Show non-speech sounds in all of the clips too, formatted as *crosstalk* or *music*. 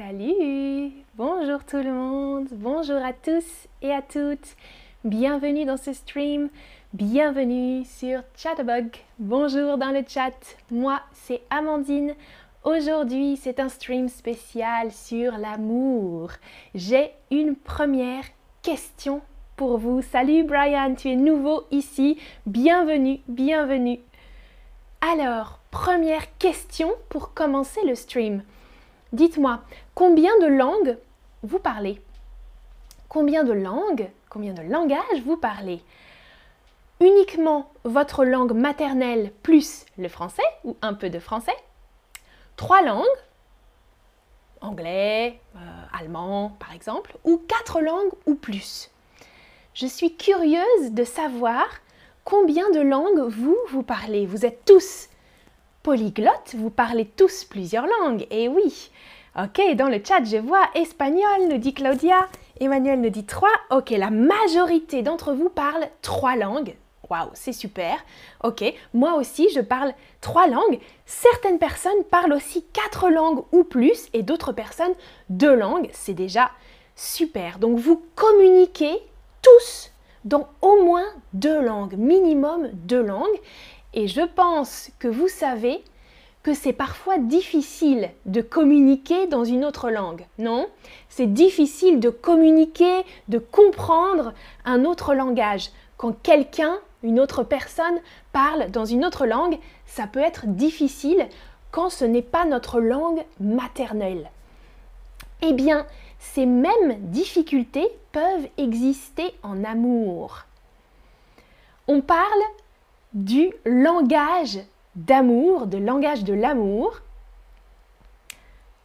Salut Bonjour tout le monde, bonjour à tous et à toutes. Bienvenue dans ce stream, bienvenue sur Chatterbug. Bonjour dans le chat, moi c'est Amandine. Aujourd'hui c'est un stream spécial sur l'amour. J'ai une première question pour vous. Salut Brian, tu es nouveau ici. Bienvenue, bienvenue. Alors, première question pour commencer le stream. Dites-moi, combien de langues vous parlez? Combien de langues, combien de langages vous parlez? Uniquement votre langue maternelle plus le français ou un peu de français? Trois langues? Anglais, euh, allemand par exemple, ou quatre langues ou plus? Je suis curieuse de savoir combien de langues vous, vous parlez. Vous êtes tous polyglottes, vous parlez tous plusieurs langues. Et oui, ok, dans le chat, je vois espagnol, nous dit Claudia. Emmanuel nous dit trois. Ok, la majorité d'entre vous parlent trois langues. Waouh, c'est super. Ok, moi aussi, je parle trois langues. Certaines personnes parlent aussi quatre langues ou plus et d'autres personnes deux langues. C'est déjà super. Donc, vous communiquez tous dans au moins deux langues, minimum deux langues. Et je pense que vous savez que c'est parfois difficile de communiquer dans une autre langue, non? C'est difficile de communiquer, de comprendre un autre langage. Quand quelqu'un, une autre personne parle dans une autre langue, ça peut être difficile quand ce n'est pas notre langue maternelle. Eh bien, ces mêmes difficultés peuvent exister en amour. On parle du langage d'amour, de langage de l'amour.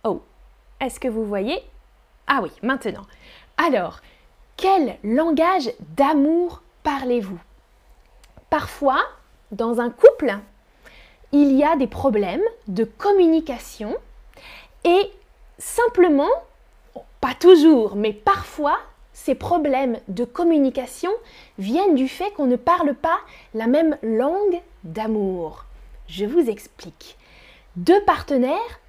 Oh, est-ce que vous voyez? Ah oui, maintenant. Alors, quel langage d'amour parlez-vous? Parfois, dans un couple, il y a des problèmes de communication et simplement, pas toujours, mais parfois, ces problèmes de communication viennent du fait qu'on ne parle pas la même langue d'amour. Je vous explique. Deux partenaires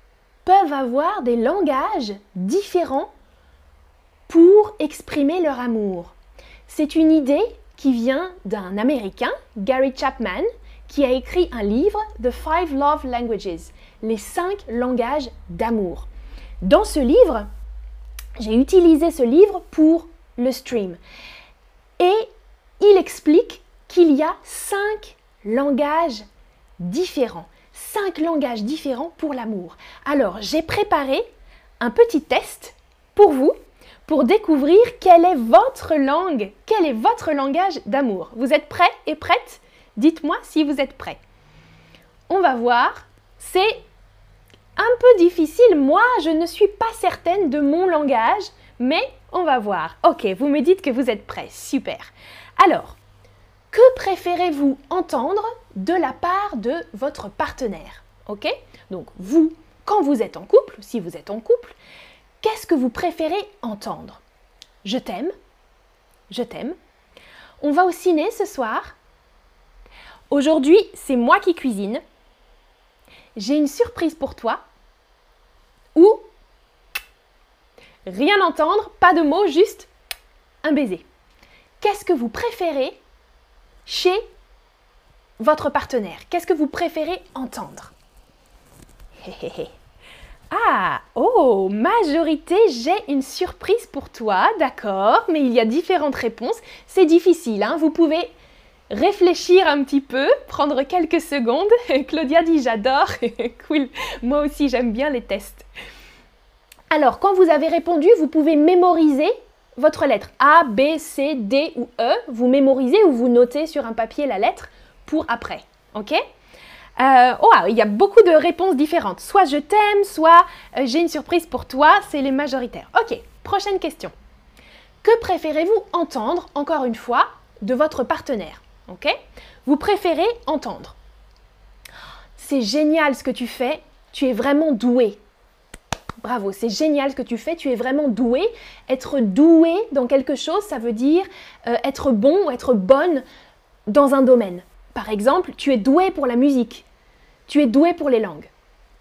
peuvent avoir des langages différents pour exprimer leur amour. C'est une idée qui vient d'un Américain, Gary Chapman, qui a écrit un livre, The Five Love Languages, les cinq langages d'amour. Dans ce livre, j'ai utilisé ce livre pour le stream. Et il explique qu'il y a cinq langages différents, cinq langages différents pour l'amour. Alors, j'ai préparé un petit test pour vous pour découvrir quelle est votre langue, quel est votre langage d'amour. Vous êtes prêts et prêtes? Dites-moi si vous êtes prêts. On va voir. C'est un peu difficile. Moi, je ne suis pas certaine de mon langage, mais on va voir. Ok, vous me dites que vous êtes prêts. Super. Alors, que préférez-vous entendre de la part de votre partenaire? Ok? Donc, vous, quand vous êtes en couple, si vous êtes en couple, qu'est-ce que vous préférez entendre? Je t'aime. Je t'aime. On va au ciné ce soir. Aujourd'hui, c'est moi qui cuisine. J'ai une surprise pour toi. Ou rien entendre, pas de mots, juste un baiser. Qu'est-ce que vous préférez chez votre partenaire? Qu'est-ce que vous préférez entendre? *laughs* Ah, oh, majorité, j'ai une surprise pour toi, d'accord, mais il y a différentes réponses. C'est difficile, hein vous pouvez réfléchir un petit peu, prendre quelques secondes. *laughs* Claudia dit j'adore, *laughs* cool, moi aussi j'aime bien les tests. Alors, quand vous avez répondu, vous pouvez mémoriser votre lettre A, B, C, D ou E. Vous mémorisez ou vous notez sur un papier la lettre pour après. Ok? Euh, oh, ah, il y a beaucoup de réponses différentes. Soit je t'aime, soit euh, j'ai une surprise pour toi, c'est les majoritaires. Ok, prochaine question. Que préférez-vous entendre, encore une fois, de votre partenaire? Ok? Vous préférez entendre. C'est génial ce que tu fais, tu es vraiment doué. Bravo, c'est génial ce que tu fais, tu es vraiment doué. Être doué dans quelque chose, ça veut dire euh, être bon ou être bonne dans un domaine. Par exemple, tu es doué pour la musique, tu es doué pour les langues.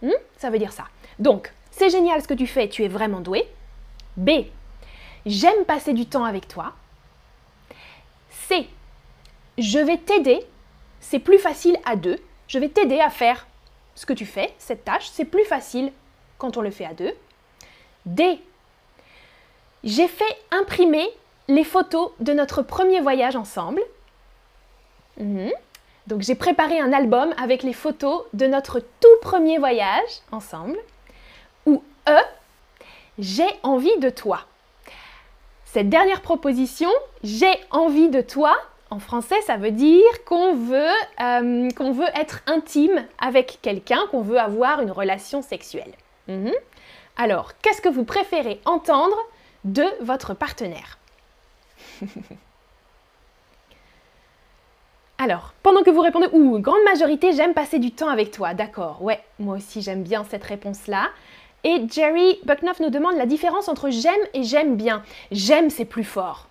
Hmm? ça veut dire ça. Donc, c'est génial ce que tu fais, tu es vraiment doué. B. J'aime passer du temps avec toi. C. Je vais t'aider. C'est plus facile à deux. Je vais t'aider à faire ce que tu fais, cette tâche. C'est plus facile quand on le fait à deux. D. J'ai fait imprimer les photos de notre premier voyage ensemble. Mhm. Donc j'ai préparé un album avec les photos de notre tout premier voyage ensemble. Ou E, j'ai envie de toi. Cette dernière proposition, j'ai envie de toi, en français, ça veut dire qu'on veut, euh, qu'on veut être intime avec quelqu'un, qu'on veut avoir une relation sexuelle. Mhm. Alors, qu'est-ce que vous préférez entendre de votre partenaire *laughs* Alors, pendant que vous répondez, ou grande majorité, j'aime passer du temps avec toi. D'accord, ouais, moi aussi j'aime bien cette réponse-là. Et Jerry Bucknoff nous demande la différence entre j'aime et j'aime bien. J'aime, c'est plus fort.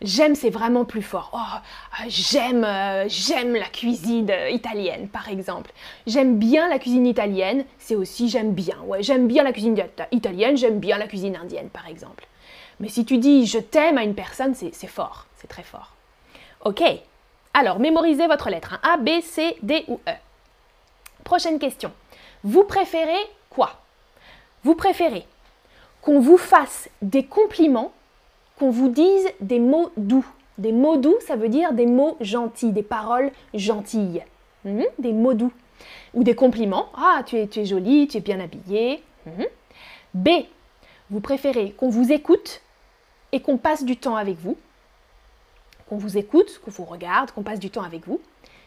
J'aime, c'est vraiment plus fort. Oh, euh, j'aime, euh, j'aime la cuisine euh, italienne, par exemple. J'aime bien la cuisine italienne, c'est aussi j'aime bien. Ouais, j'aime bien la cuisine italienne, j'aime bien la cuisine indienne, par exemple. Mais si tu dis je t'aime à une personne, c'est fort, c'est très fort. Ok, alors mémorisez votre lettre, hein. A, B, C, D ou E. Prochaine question. Vous préférez quoi? Vous préférez qu'on vous fasse des compliments, qu'on vous dise des mots doux. Des mots doux, ça veut dire des mots gentils, des paroles gentilles. Hmm? des mots doux. Ou des compliments. Ah, tu es, tu jolie, tu es bien habillée. Hmm? B. Vous préférez qu'on vous écoute et qu'on passe du temps avec vous, qu'on vous écoute, qu'on vous regarde, qu'on passe du temps avec vous.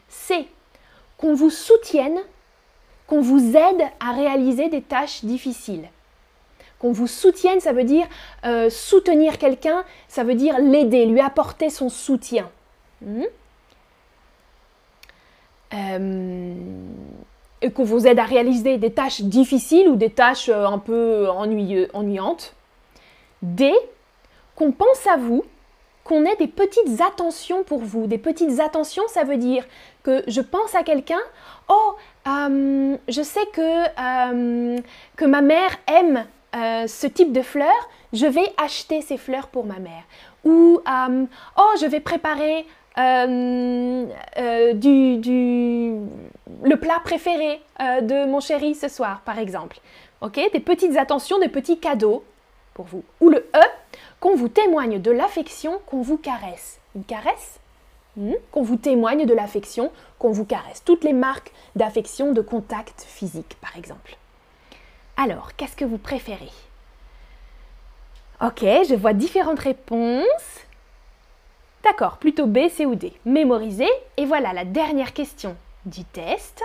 C'est qu'on vous soutienne, qu'on vous aide à réaliser des tâches difficiles. Qu'on vous soutienne, ça veut dire euh, soutenir quelqu'un, ça veut dire l'aider, lui apporter son soutien. Hmm? Euh, et qu'on vous aide à réaliser des tâches difficiles ou des tâches euh, un peu ennuyantes. D, qu'on pense à vous, qu'on ait des petites attentions pour vous. Des petites attentions, ça veut dire que je pense à quelqu'un, oh, je sais que, que ma mère aime euh, ce type de fleurs, je vais acheter ces fleurs pour ma mère. Ou, oh, je vais préparer du, le plat préféré de mon chéri ce soir, par exemple. Ok Des petites attentions, des petits cadeaux pour vous. Ou le E, qu'on vous témoigne de l'affection, qu'on vous caresse. Une caresse hmm? Qu'on vous témoigne de l'affection, qu'on vous caresse. Toutes les marques d'affection, de contact physique, par exemple. Alors, qu'est-ce que vous préférez? Ok, je vois différentes réponses. D'accord, plutôt B, C ou D. Mémoriser. Et voilà la dernière question du test.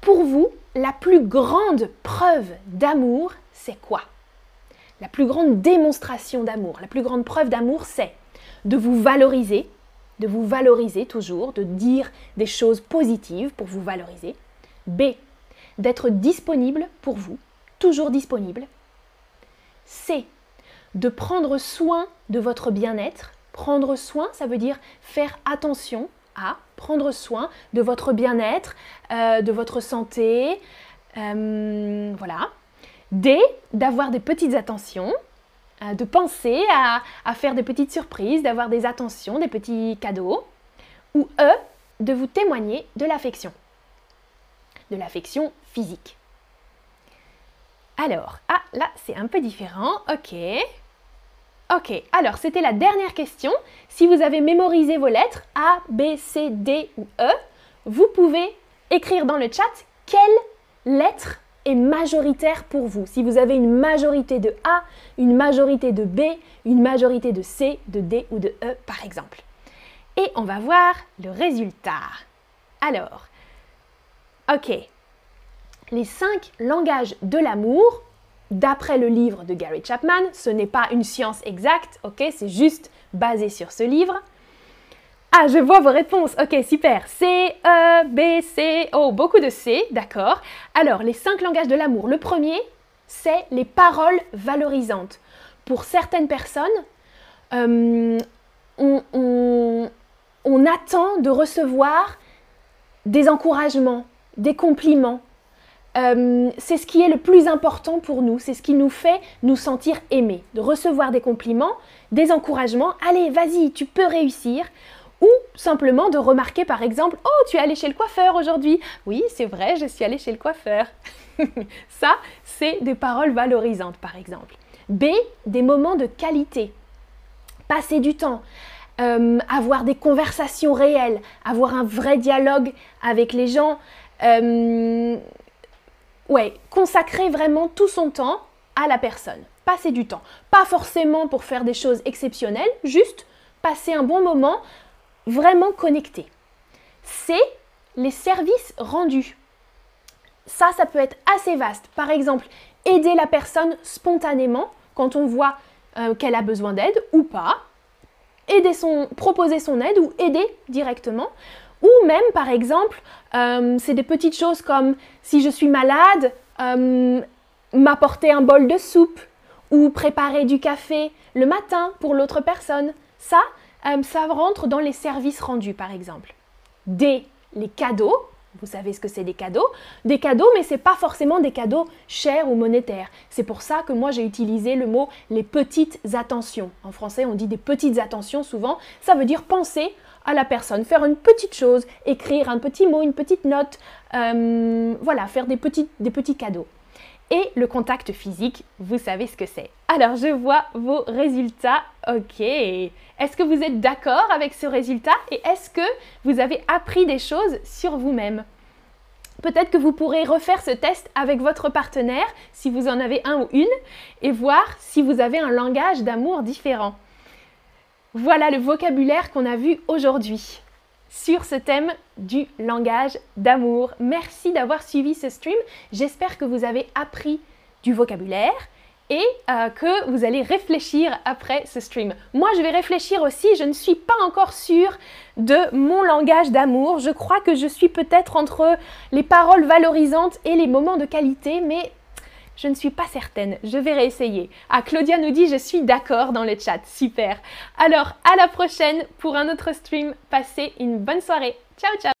Pour vous, la plus grande preuve d'amour, c'est quoi? La plus grande démonstration d'amour, la plus grande preuve d'amour, c'est de vous valoriser, de vous valoriser toujours, de dire des choses positives pour vous valoriser. B, d'être disponible pour vous, toujours disponible. C, de prendre soin de votre bien-être. Prendre soin, ça veut dire faire attention à prendre soin de votre bien-être, euh, de votre santé. Euh, voilà. D, d'avoir des petites attentions, euh, de penser à, faire des petites surprises, d'avoir des attentions, des petits cadeaux. Ou E, de vous témoigner de l'affection, de l'affection physique. Alors, ah là c'est un peu différent, ok. Ok, alors c'était la dernière question. Si vous avez mémorisé vos lettres A, B, C, D ou E, vous pouvez écrire dans le chat quelle lettre est majoritaire pour vous. Si vous avez une majorité de A, une majorité de B, une majorité de C, de D ou de E par exemple. Et on va voir le résultat. Alors, ok, les cinq langages de l'amour, d'après le livre de Gary Chapman, ce n'est pas une science exacte, ok, c'est juste basé sur ce livre. Ah, je vois vos réponses. Ok, super. C, E, B, C. Oh, beaucoup de C, d'accord. Alors, les cinq langages de l'amour. Le premier, c'est les paroles valorisantes. Pour certaines personnes, euh, on, attend de recevoir des encouragements, des compliments, euh, c'est ce qui est le plus important pour nous, c'est ce qui nous fait nous sentir aimés, de recevoir des compliments, des encouragements, allez, vas-y, tu peux réussir, ou simplement de remarquer par exemple, oh, tu es allé chez le coiffeur aujourd'hui, oui, c'est vrai, je suis allé chez le coiffeur. *laughs* Ça, c'est des paroles valorisantes par exemple. B, des moments de qualité, passer du temps, euh, avoir des conversations réelles, avoir un vrai dialogue avec les gens. Euh, ouais, consacrer vraiment tout son temps à la personne. Passer du temps. Pas forcément pour faire des choses exceptionnelles, juste passer un bon moment vraiment connecté. C'est les services rendus. Ça, ça peut être assez vaste. Par exemple, aider la personne spontanément quand on voit euh, qu'elle a besoin d'aide ou pas. Proposer son aide ou aider directement. Ou même, par exemple, euh, c'est des petites choses comme si je suis malade, euh, m'apporter un bol de soupe ou préparer du café le matin pour l'autre personne. Ça, euh, ça rentre dans les services rendus, par exemple. D, les cadeaux. Vous savez ce que c'est des cadeaux Des cadeaux, mais ce n'est pas forcément des cadeaux chers ou monétaires. C'est pour ça que moi j'ai utilisé le mot les petites attentions. En français, on dit des petites attentions souvent. Ça veut dire penser à la personne, faire une petite chose, écrire un petit mot, une petite note, euh, voilà, faire des petits, des petits cadeaux. Et le contact physique, vous savez ce que c'est. Alors je vois vos résultats. Ok. Est-ce que vous êtes d'accord avec ce résultat et est-ce que vous avez appris des choses sur vous-même? Peut-être que vous pourrez refaire ce test avec votre partenaire, si vous en avez un ou une, et voir si vous avez un langage d'amour différent. Voilà le vocabulaire qu'on a vu aujourd'hui sur ce thème du langage d'amour. Merci d'avoir suivi ce stream. J'espère que vous avez appris du vocabulaire et euh, que vous allez réfléchir après ce stream. Moi, je vais réfléchir aussi. Je ne suis pas encore sûre de mon langage d'amour. Je crois que je suis peut-être entre les paroles valorisantes et les moments de qualité, mais je ne suis pas certaine. Je vais réessayer. Ah, Claudia nous dit je suis d'accord dans le chat. Super. Alors, à la prochaine pour un autre stream. Passez une bonne soirée. Ciao, ciao.